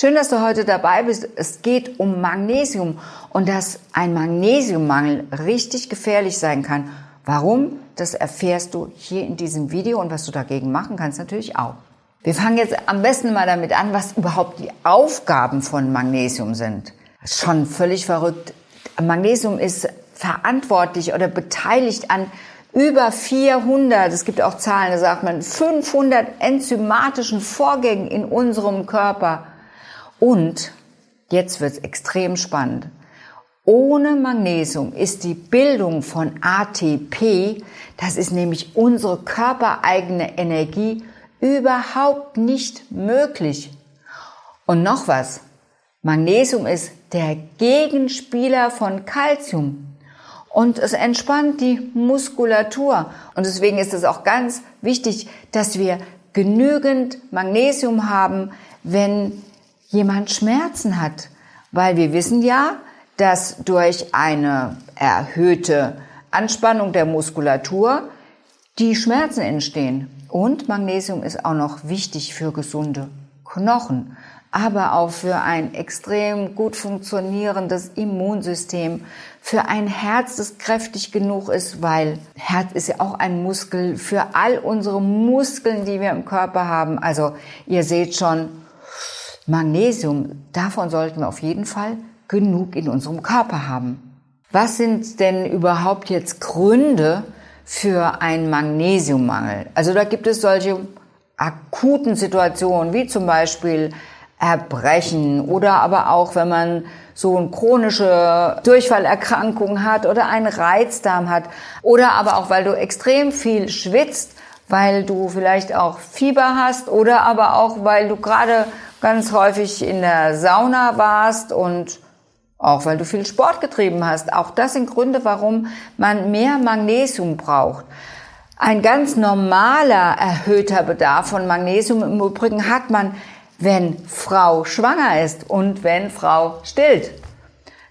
Schön, dass du heute dabei bist. Es geht um Magnesium und dass ein Magnesiummangel richtig gefährlich sein kann. Warum? Das erfährst du hier in diesem Video und was du dagegen machen kannst natürlich auch. Wir fangen jetzt am besten mal damit an, was überhaupt die Aufgaben von Magnesium sind. Schon völlig verrückt. Magnesium ist verantwortlich oder beteiligt an über 400, es gibt auch Zahlen, da sagt man 500 enzymatischen Vorgängen in unserem Körper. Und jetzt wird es extrem spannend. Ohne Magnesium ist die Bildung von ATP, das ist nämlich unsere körpereigene Energie, überhaupt nicht möglich. Und noch was. Magnesium ist der Gegenspieler von Calcium. Und es entspannt die Muskulatur. Und deswegen ist es auch ganz wichtig, dass wir genügend Magnesium haben, wenn jemand Schmerzen hat. Weil wir wissen ja, dass durch eine erhöhte Anspannung der Muskulatur die Schmerzen entstehen. Und Magnesium ist auch noch wichtig für gesunde Knochen, aber auch für ein extrem gut funktionierendes Immunsystem, für ein Herz, das kräftig genug ist, weil Herz ist ja auch ein Muskel, für all unsere Muskeln, die wir im Körper haben. Also ihr seht schon, Magnesium, davon sollten wir auf jeden Fall genug in unserem Körper haben. Was sind denn überhaupt jetzt Gründe für einen Magnesiummangel? Also da gibt es solche akuten Situationen, wie zum Beispiel Erbrechen oder aber auch, wenn man so eine chronische Durchfallerkrankung hat oder einen Reizdarm hat oder aber auch, weil du extrem viel schwitzt, weil du vielleicht auch Fieber hast oder aber auch, weil du gerade ganz häufig in der Sauna warst und auch weil du viel Sport getrieben hast. Auch das sind Gründe, warum man mehr Magnesium braucht. Ein ganz normaler erhöhter Bedarf von Magnesium im Übrigen hat man, wenn Frau schwanger ist und wenn Frau stillt.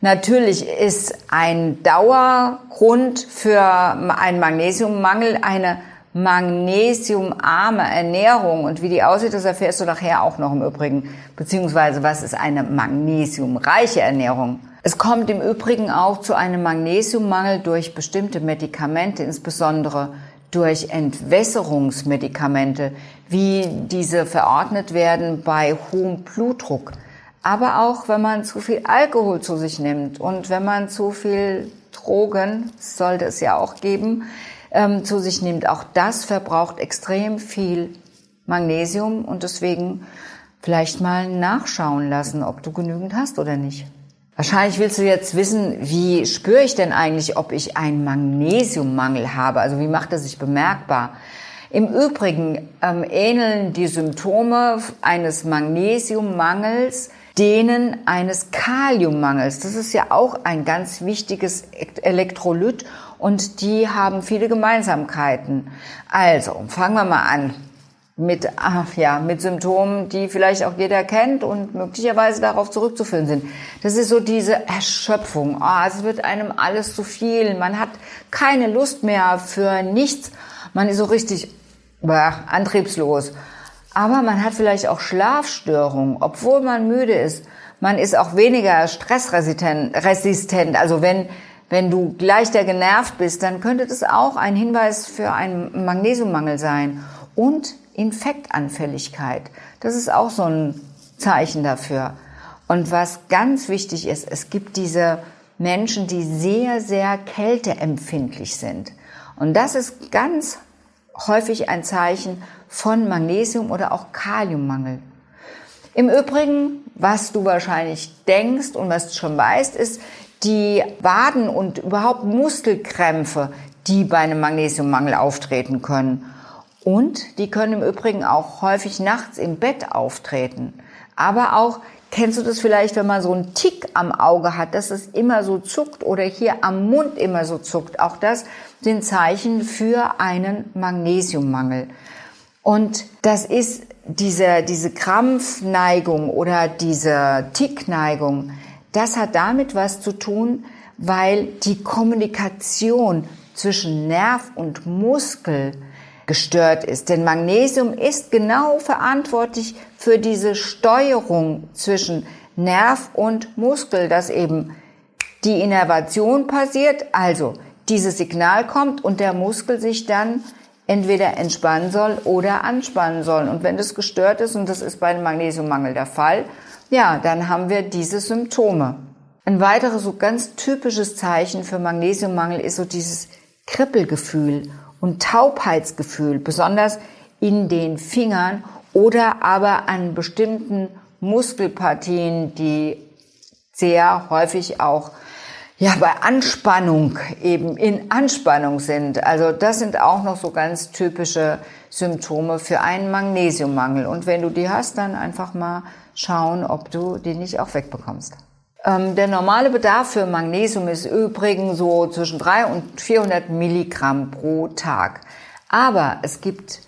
Natürlich ist ein Dauergrund für einen Magnesiummangel eine magnesiumarme Ernährung. Und wie die aussieht, das erfährst du nachher auch noch im Übrigen. Beziehungsweise, was ist eine magnesiumreiche Ernährung? Es kommt im Übrigen auch zu einem Magnesiummangel durch bestimmte Medikamente, insbesondere durch Entwässerungsmedikamente, wie diese verordnet werden bei hohem Blutdruck. Aber auch, wenn man zu viel Alkohol zu sich nimmt und wenn man zu viel Drogen, sollte es ja auch geben, ähm, zu sich nimmt. Auch das verbraucht extrem viel Magnesium und deswegen vielleicht mal nachschauen lassen, ob du genügend hast oder nicht. Wahrscheinlich willst du jetzt wissen, wie spüre ich denn eigentlich, ob ich einen Magnesiummangel habe? Also wie macht er sich bemerkbar? Im Übrigen ähm, ähneln die Symptome eines Magnesiummangels denen eines Kaliummangels. Das ist ja auch ein ganz wichtiges Elektrolyt und die haben viele Gemeinsamkeiten. Also, fangen wir mal an mit, ach, ja, mit Symptomen, die vielleicht auch jeder kennt und möglicherweise darauf zurückzuführen sind. Das ist so diese Erschöpfung. Oh, es wird einem alles zu viel. Man hat keine Lust mehr für nichts. Man ist so richtig bah, antriebslos. Aber man hat vielleicht auch Schlafstörungen, obwohl man müde ist. Man ist auch weniger stressresistent. Also wenn, wenn du leichter genervt bist, dann könnte das auch ein Hinweis für einen Magnesiummangel sein. Und Infektanfälligkeit. Das ist auch so ein Zeichen dafür. Und was ganz wichtig ist, es gibt diese Menschen, die sehr, sehr kälteempfindlich sind. Und das ist ganz häufig ein Zeichen von Magnesium oder auch Kaliummangel. Im Übrigen, was du wahrscheinlich denkst und was du schon weißt, ist, die Waden und überhaupt Muskelkrämpfe, die bei einem Magnesiummangel auftreten können. Und die können im Übrigen auch häufig nachts im Bett auftreten. Aber auch, kennst du das vielleicht, wenn man so einen Tick am Auge hat, dass es immer so zuckt oder hier am Mund immer so zuckt. Auch das sind Zeichen für einen Magnesiummangel. Und das ist diese, diese Krampfneigung oder diese Tickneigung, das hat damit was zu tun, weil die Kommunikation zwischen Nerv und Muskel gestört ist. Denn Magnesium ist genau verantwortlich für diese Steuerung zwischen Nerv und Muskel, dass eben die Innervation passiert, also dieses Signal kommt und der Muskel sich dann entweder entspannen soll oder anspannen soll. Und wenn das gestört ist, und das ist bei einem Magnesiummangel der Fall, ja, dann haben wir diese Symptome. Ein weiteres so ganz typisches Zeichen für Magnesiummangel ist so dieses Kribbelgefühl und Taubheitsgefühl, besonders in den Fingern oder aber an bestimmten Muskelpartien, die sehr häufig auch ja, bei Anspannung eben in Anspannung sind. Also das sind auch noch so ganz typische Symptome für einen Magnesiummangel. Und wenn du die hast, dann einfach mal schauen, ob du die nicht auch wegbekommst. Ähm, der normale Bedarf für Magnesium ist übrigens so zwischen 3 und 400 Milligramm pro Tag. Aber es gibt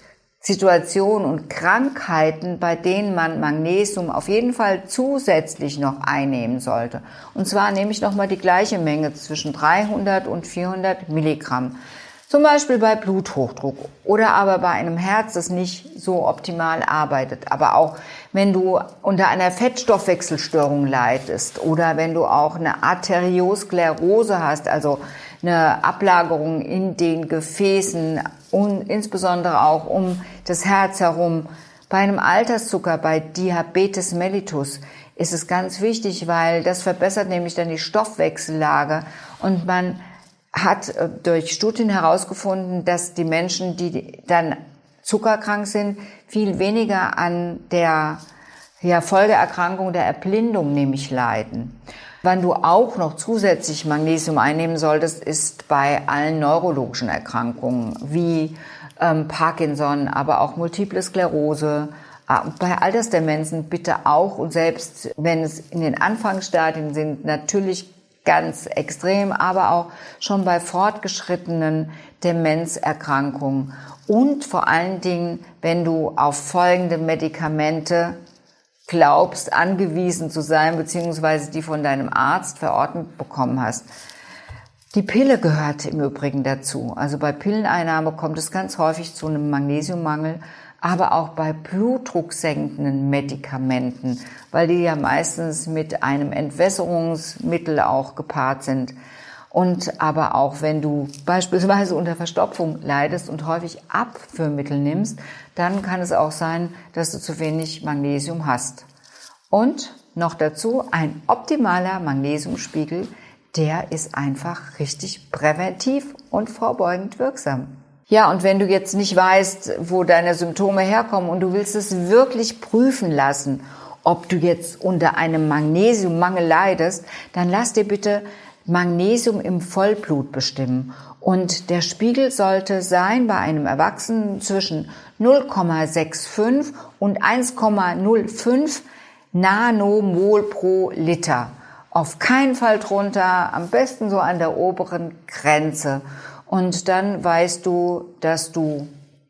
Situationen und Krankheiten, bei denen man Magnesium auf jeden Fall zusätzlich noch einnehmen sollte. Und zwar nehme ich nochmal die gleiche Menge zwischen 300 und 400 Milligramm. Zum Beispiel bei Bluthochdruck oder aber bei einem Herz, das nicht so optimal arbeitet. Aber auch wenn du unter einer Fettstoffwechselstörung leidest oder wenn du auch eine Arteriosklerose hast, also eine Ablagerung in den Gefäßen und insbesondere auch um das Herz herum. Bei einem Alterszucker, bei Diabetes mellitus, ist es ganz wichtig, weil das verbessert nämlich dann die Stoffwechsellage und man hat äh, durch Studien herausgefunden, dass die Menschen, die dann zuckerkrank sind, viel weniger an der ja, Folgeerkrankung der Erblindung nämlich leiden. Wann du auch noch zusätzlich Magnesium einnehmen solltest, ist bei allen neurologischen Erkrankungen wie ähm, Parkinson, aber auch Multiple Sklerose. Äh, bei Altersdemenzen bitte auch und selbst wenn es in den Anfangsstadien sind, natürlich ganz extrem, aber auch schon bei fortgeschrittenen Demenzerkrankungen. Und vor allen Dingen, wenn du auf folgende Medikamente glaubst, angewiesen zu sein, beziehungsweise die von deinem Arzt verordnet bekommen hast. Die Pille gehört im Übrigen dazu. Also bei Pilleneinnahme kommt es ganz häufig zu einem Magnesiummangel, aber auch bei blutdrucksenkenden Medikamenten, weil die ja meistens mit einem Entwässerungsmittel auch gepaart sind. Und aber auch wenn du beispielsweise unter Verstopfung leidest und häufig Abführmittel nimmst, dann kann es auch sein, dass du zu wenig Magnesium hast. Und noch dazu ein optimaler Magnesiumspiegel, der ist einfach richtig präventiv und vorbeugend wirksam. Ja, und wenn du jetzt nicht weißt, wo deine Symptome herkommen und du willst es wirklich prüfen lassen, ob du jetzt unter einem Magnesiummangel leidest, dann lass dir bitte Magnesium im Vollblut bestimmen. Und der Spiegel sollte sein bei einem Erwachsenen zwischen 0,65 und 1,05 Nanomol pro Liter. Auf keinen Fall drunter, am besten so an der oberen Grenze. Und dann weißt du, dass du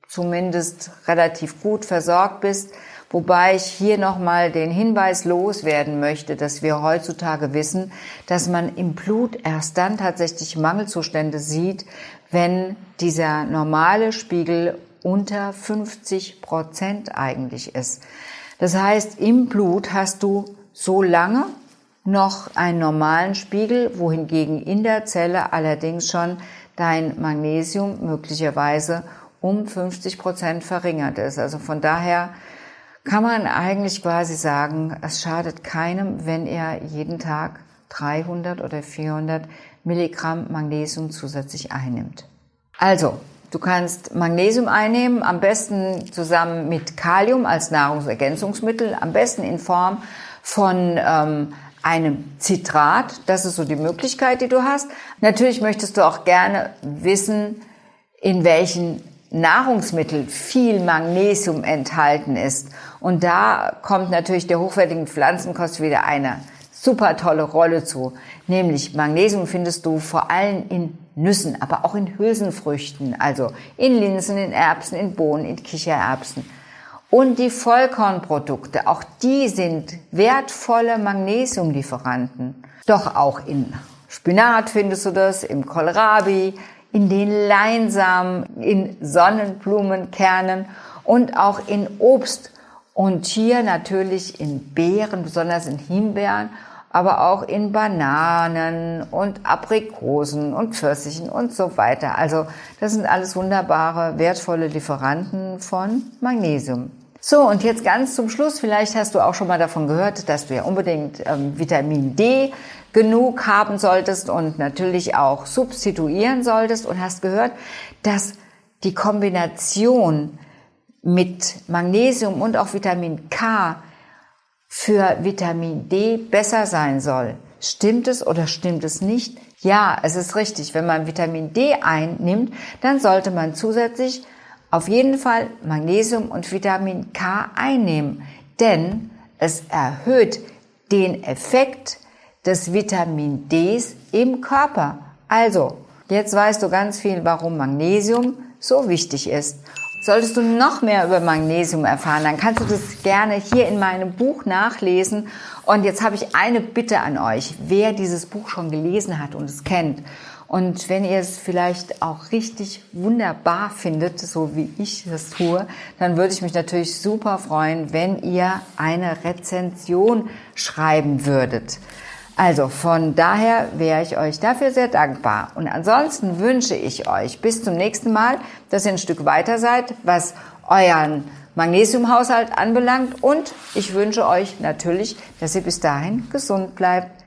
zumindest relativ gut versorgt bist. Wobei ich hier nochmal den Hinweis loswerden möchte, dass wir heutzutage wissen, dass man im Blut erst dann tatsächlich Mangelzustände sieht, wenn dieser normale Spiegel unter 50 Prozent eigentlich ist. Das heißt, im Blut hast du so lange noch einen normalen Spiegel, wohingegen in der Zelle allerdings schon dein Magnesium möglicherweise um 50 Prozent verringert ist. Also von daher kann man eigentlich quasi sagen, es schadet keinem, wenn er jeden Tag 300 oder 400 Milligramm Magnesium zusätzlich einnimmt. Also, du kannst Magnesium einnehmen, am besten zusammen mit Kalium als Nahrungsergänzungsmittel, am besten in Form von ähm, einem Zitrat. Das ist so die Möglichkeit, die du hast. Natürlich möchtest du auch gerne wissen, in welchen Nahrungsmittel viel Magnesium enthalten ist. Und da kommt natürlich der hochwertigen Pflanzenkost wieder eine super tolle Rolle zu. Nämlich Magnesium findest du vor allem in Nüssen, aber auch in Hülsenfrüchten, also in Linsen, in Erbsen, in Bohnen, in Kichererbsen. Und die Vollkornprodukte, auch die sind wertvolle Magnesiumlieferanten. Doch auch in Spinat findest du das, im Kohlrabi, in den Leinsamen, in Sonnenblumenkernen und auch in Obst und hier natürlich in Beeren, besonders in Himbeeren, aber auch in Bananen und Aprikosen und Pfirsichen und so weiter. Also das sind alles wunderbare, wertvolle Lieferanten von Magnesium. So, und jetzt ganz zum Schluss, vielleicht hast du auch schon mal davon gehört, dass du ja unbedingt ähm, Vitamin D genug haben solltest und natürlich auch substituieren solltest und hast gehört, dass die Kombination mit Magnesium und auch Vitamin K für Vitamin D besser sein soll. Stimmt es oder stimmt es nicht? Ja, es ist richtig. Wenn man Vitamin D einnimmt, dann sollte man zusätzlich auf jeden Fall Magnesium und Vitamin K einnehmen, denn es erhöht den Effekt des Vitamin Ds im Körper. Also, jetzt weißt du ganz viel, warum Magnesium so wichtig ist. Solltest du noch mehr über Magnesium erfahren, dann kannst du das gerne hier in meinem Buch nachlesen. Und jetzt habe ich eine Bitte an euch, wer dieses Buch schon gelesen hat und es kennt. Und wenn ihr es vielleicht auch richtig wunderbar findet, so wie ich das tue, dann würde ich mich natürlich super freuen, wenn ihr eine Rezension schreiben würdet. Also von daher wäre ich euch dafür sehr dankbar. Und ansonsten wünsche ich euch bis zum nächsten Mal, dass ihr ein Stück weiter seid, was euren Magnesiumhaushalt anbelangt. Und ich wünsche euch natürlich, dass ihr bis dahin gesund bleibt.